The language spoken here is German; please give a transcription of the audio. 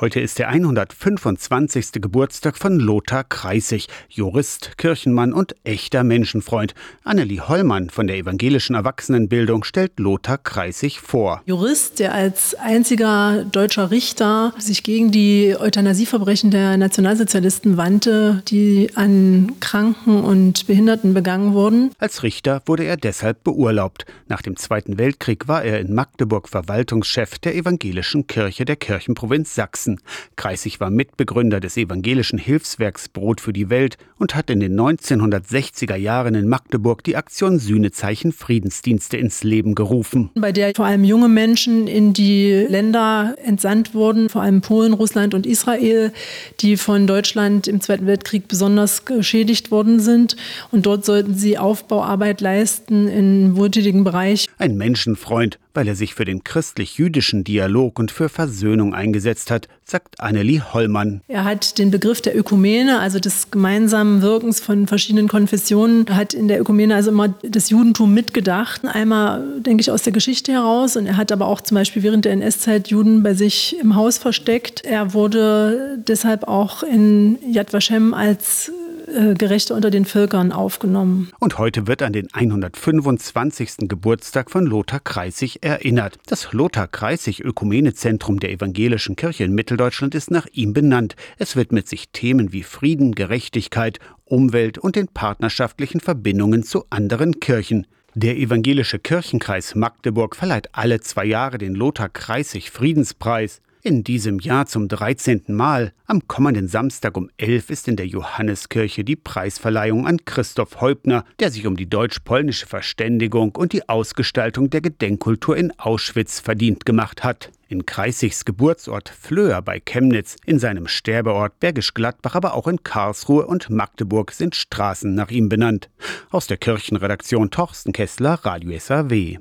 Heute ist der 125. Geburtstag von Lothar Kreisig, Jurist, Kirchenmann und echter Menschenfreund. Annelie Hollmann von der evangelischen Erwachsenenbildung stellt Lothar Kreisig vor. Jurist, der als einziger deutscher Richter sich gegen die Euthanasieverbrechen der Nationalsozialisten wandte, die an Kranken und Behinderten begangen wurden. Als Richter wurde er deshalb beurlaubt. Nach dem Zweiten Weltkrieg war er in Magdeburg Verwaltungschef der evangelischen Kirche der Kirchenprovinz Sachsen. Sachsen. Kreisig war Mitbegründer des evangelischen Hilfswerks Brot für die Welt und hat in den 1960er Jahren in Magdeburg die Aktion Sühnezeichen Friedensdienste ins Leben gerufen. Bei der vor allem junge Menschen in die Länder entsandt wurden, vor allem Polen, Russland und Israel, die von Deutschland im Zweiten Weltkrieg besonders geschädigt worden sind. Und dort sollten sie Aufbauarbeit leisten im wohltätigen Bereich. Ein Menschenfreund, weil er sich für den christlich-jüdischen Dialog und für Versöhnung eingesetzt hat, sagt Annelie Hollmann. Er hat den Begriff der Ökumene, also des gemeinsamen Wirkens von verschiedenen Konfessionen, hat in der Ökumene also immer das Judentum mitgedacht. Einmal, denke ich, aus der Geschichte heraus und er hat aber auch zum Beispiel während der NS-Zeit Juden bei sich im Haus versteckt. Er wurde deshalb auch in Yad Vashem als Gerechte unter den Völkern aufgenommen. Und heute wird an den 125. Geburtstag von Lothar Kreisig erinnert. Das Lothar Kreisig Ökumenezentrum der Evangelischen Kirche in Mitteldeutschland ist nach ihm benannt. Es widmet sich Themen wie Frieden, Gerechtigkeit, Umwelt und den partnerschaftlichen Verbindungen zu anderen Kirchen. Der Evangelische Kirchenkreis Magdeburg verleiht alle zwei Jahre den Lothar Kreisig Friedenspreis. In diesem Jahr zum 13. Mal. Am kommenden Samstag um 11 ist in der Johanneskirche die Preisverleihung an Christoph Heubner, der sich um die deutsch-polnische Verständigung und die Ausgestaltung der Gedenkkultur in Auschwitz verdient gemacht hat. In Kreisigs Geburtsort Flöhr bei Chemnitz, in seinem Sterbeort Bergisch Gladbach, aber auch in Karlsruhe und Magdeburg sind Straßen nach ihm benannt. Aus der Kirchenredaktion Torsten Kessler, Radio SAW.